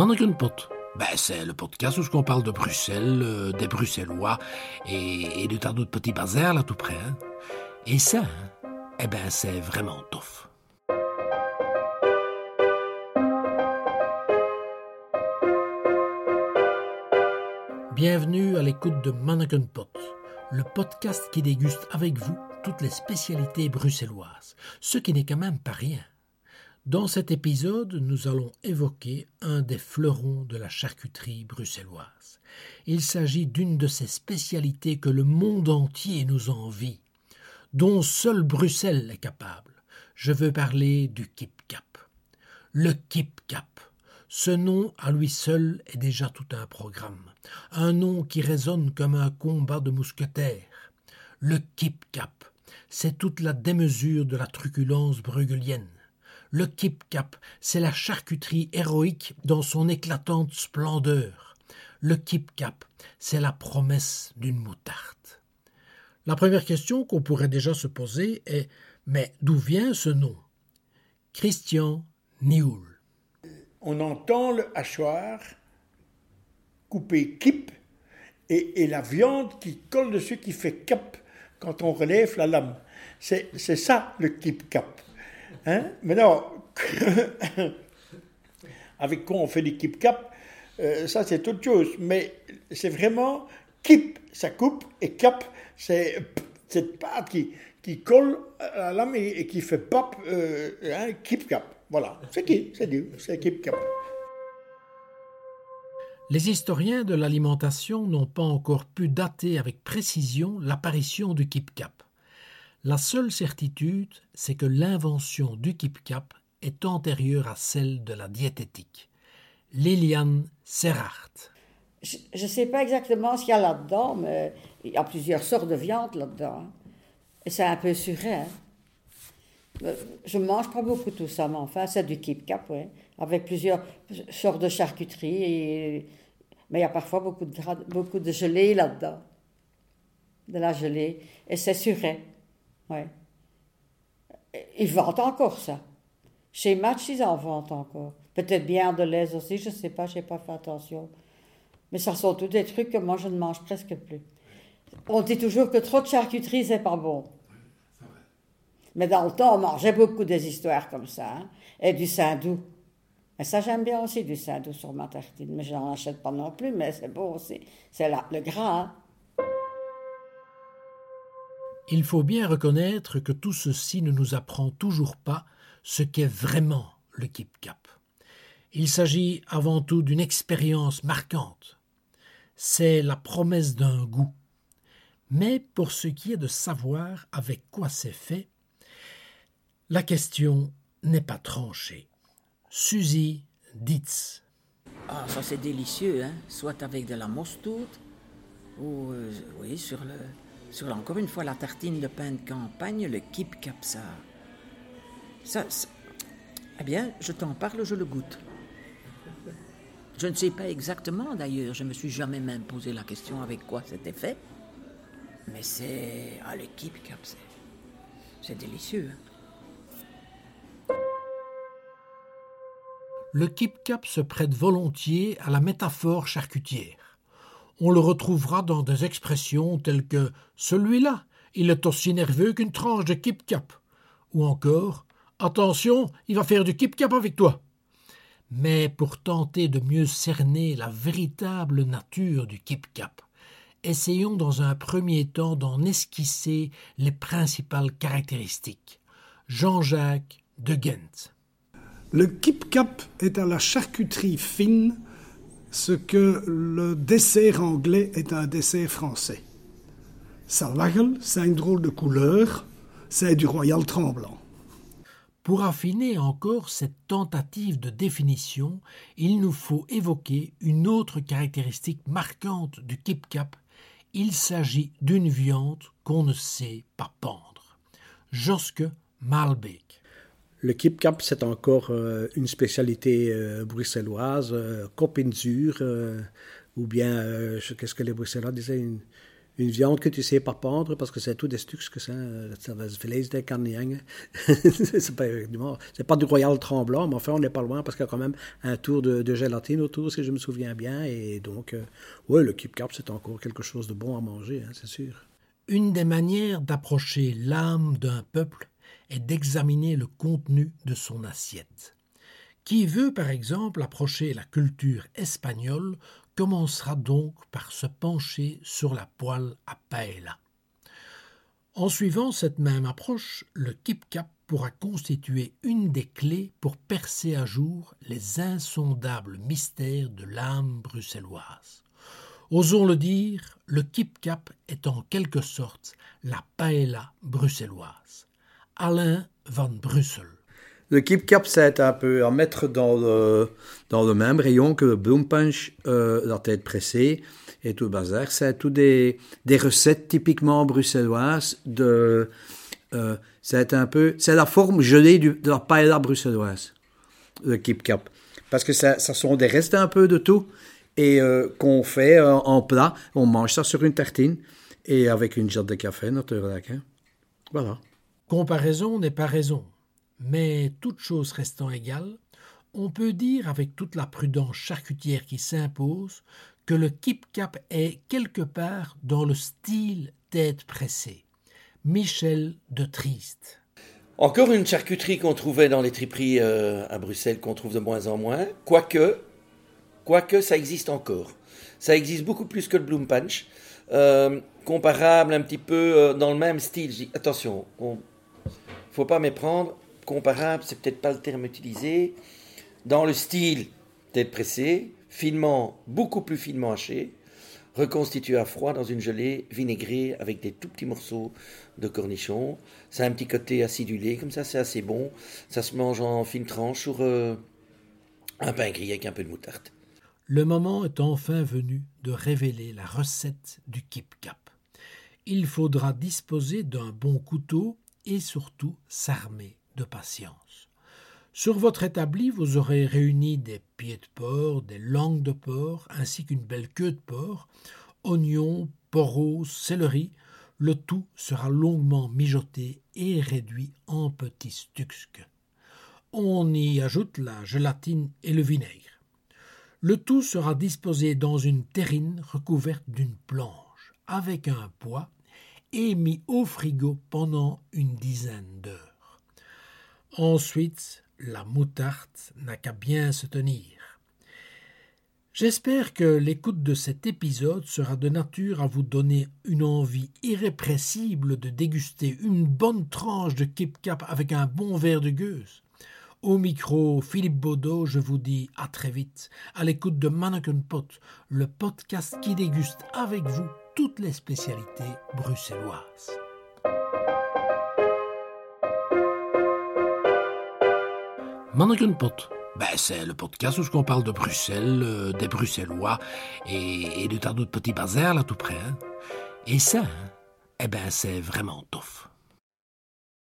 Manneken-pot. Ben, c'est le podcast où on parle de Bruxelles, euh, des Bruxellois et, de tas d'autres petits bazars là tout près. Hein. Et ça, hein, eh ben, c'est vraiment tough. Bienvenue à l'écoute de Manneken Pot, le podcast qui déguste avec vous toutes les spécialités bruxelloises, ce qui n'est quand même pas rien. Dans cet épisode, nous allons évoquer un des fleurons de la charcuterie bruxelloise. Il s'agit d'une de ces spécialités que le monde entier nous envie, dont seule Bruxelles est capable. Je veux parler du Kip Cap. Le Kip Cap. Ce nom à lui seul est déjà tout un programme, un nom qui résonne comme un combat de mousquetaires. Le Kip Cap, c'est toute la démesure de la truculence brugulienne. Le Kip Cap, c'est la charcuterie héroïque dans son éclatante splendeur. Le Kip Cap, c'est la promesse d'une moutarde. La première question qu'on pourrait déjà se poser est mais d'où vient ce nom? Christian Nioul. On entend le hachoir couper kip et, la viande qui colle dessus qui fait cap quand on relève la lame. C'est ça le kip Hein? non, avec quoi on fait keep cap, euh, ça c'est autre chose. Mais c'est vraiment keep, ça coupe, et cap, c'est cette pâte qui, qui colle à la lame et, qui fait pop, euh, hein, keep cap. Voilà, c'est qui, c'est du, c'est keep cap. Les historiens de l'alimentation n'ont pas encore pu dater avec précision l'apparition du keep cap. La seule certitude, c'est que l'invention du kip-cap est antérieure à celle de la diététique. Liliane Serrart. Je ne sais pas exactement ce qu'il y a là-dedans, mais il y a plusieurs sortes de viande là-dedans. Et c'est un peu suré. Hein. Je ne mange pas beaucoup tout ça, mais enfin, c'est du kip-cap. Avec plusieurs sortes de charcuterie. Mais il y a parfois beaucoup de, beaucoup de gelée là-dedans. De la gelée. Et c'est suré. Ouais. Ils vendent encore ça. Chez Match, ils en vendent encore. Peut-être bien de l'aise aussi, je ne sais pas, je n'ai pas fait attention. Mais ça sont tous des trucs que moi, je ne mange presque plus. On dit toujours que trop de charcuterie, c'est pas bon. Mais dans le temps, on mangeait beaucoup des histoires comme ça. Hein. Et du saindoux. Et ça, j'aime bien aussi du saindoux sur ma tartine. Mais je n'en achète pas non plus, mais c'est bon aussi. C'est le gras. Hein. Il faut bien reconnaître que tout ceci ne nous apprend toujours pas ce qu'est vraiment le Kip Cap. Il s'agit avant tout d'une expérience marquante. C'est la promesse d'un goût. Mais pour ce qui est de savoir avec quoi c'est fait, la question n'est pas tranchée. Suzy Ditz. Ah, ça c'est délicieux, hein Soit avec de la moustoute, ou, euh, oui, sur le, sur encore une fois la tartine de pain de campagne, le kip capsa. Ça, eh bien, je t'en parle, je le goûte. Je ne sais pas exactement d'ailleurs, je me suis jamais même posé la question avec quoi c'était fait. Mais c'est. Ah, le kip capsa. C'est délicieux. Hein. Le kip cap se prête volontiers à la métaphore charcutière on le retrouvera dans des expressions telles que celui-là, il est aussi nerveux qu'une tranche de kip-cap, ou encore attention, il va faire du kip-cap avec toi. Mais pour tenter de mieux cerner la véritable nature du kip-cap, essayons dans un premier temps d'en esquisser les principales caractéristiques. Jean-Jacques de Ghent. Le kip-cap est à la charcuterie fine ce que le dessert anglais est un dessert français. Sa c'est une drôle de couleur, c'est du royal tremblant. Pour affiner encore cette tentative de définition, il nous faut évoquer une autre caractéristique marquante du kip-cap. Il s'agit d'une viande qu'on ne sait pas pendre. Josque Malbec. Le Kip Cap, c'est encore euh, une spécialité euh, bruxelloise, euh, ou bien, qu'est-ce que les Bruxellois disaient, une, viande que tu sais pas pendre parce que c'est tout des stuks que ça, ça va se vlees des c'est pas, pas du royal tremblant, mais enfin on n'est pas loin parce qu'il y a quand même un tour de, gélatine autour, si je me souviens bien. Et donc, euh, ouais, le Kip Cap, c'est encore quelque chose de bon à manger, hein, c'est sûr. Une des manières d'approcher l'âme d'un peuple est d'examiner le contenu de son assiette. Qui veut par exemple approcher la culture espagnole commencera donc par se pencher sur la poêle à paella. En suivant cette même approche, le kip-cap pourra constituer une des clés pour percer à jour les insondables mystères de l'âme bruxelloise. Osons le dire, le kip-cap est en quelque sorte la paella bruxelloise. Alain van Brussel. Le Keep Cap, c'est un peu à mettre dans le, dans le même rayon que le Boom Punch, euh, la tête pressée et tout le bazar. C'est tout des, des recettes typiquement bruxelloises de, euh, c'est un peu, c'est la forme gelée de la paella bruxelloise, le Keep Cap. Parce que ça, ça sont des restes un peu de tout et euh, qu'on fait euh, en plat. On mange ça sur une tartine et avec une jarre de café, naturellement. Voilà. Comparaison n'est pas raison. Mais toute chose restant égale, on peut dire avec toute la prudence charcutière qui s'impose que le kip-cap est quelque part dans le style tête pressée. Michel de Triste. Encore une charcuterie qu'on trouvait dans les triperies euh, à Bruxelles, qu'on trouve de moins en moins, quoique, quoique ça existe encore. Ça existe beaucoup plus que le Bloom Punch, euh, comparable un petit peu euh, dans le même style. Attention, il faut pas méprendre, comparable, c'est peut-être pas le terme utilisé, dans le style tête pressée, finement, beaucoup plus finement haché, reconstitué à froid dans une gelée vinaigrée avec des tout petits morceaux de cornichons. Ça a un petit côté acidulé, comme ça c'est assez bon. Ça se mange en fine tranche sur euh, un pain grillé avec un peu de moutarde. Le moment est enfin venu de révéler la recette du Kip Cap. Il faudra disposer d'un bon couteau et surtout s'armer de patience. Sur votre établi, vous aurez réuni des pieds de porc, des langues de porc, ainsi qu'une belle queue de porc, oignons, poros, céleri. Le tout sera longuement mijoté et réduit en petits stucsques. On y ajoute la gélatine et le vinaigre. Le tout sera disposé dans une terrine recouverte d'une planche, avec un poids, et mis au frigo pendant une dizaine d'heures. Ensuite, la moutarde n'a qu'à bien se tenir. J'espère que l'écoute de cet épisode sera de nature à vous donner une envie irrépressible de déguster une bonne tranche de Kip Cap avec un bon verre de gueuse. Au micro, Philippe Baudot, je vous dis à très vite, à l'écoute de Mannequin Pot, le podcast qui déguste avec vous toutes les spécialités bruxelloises. Mannequin Pot. Ben, c'est le podcast où on parle de Bruxelles, euh, des Bruxellois et, de tas d'autres petits bazars là tout près. Hein. Et ça, hein, eh ben, c'est vraiment tough.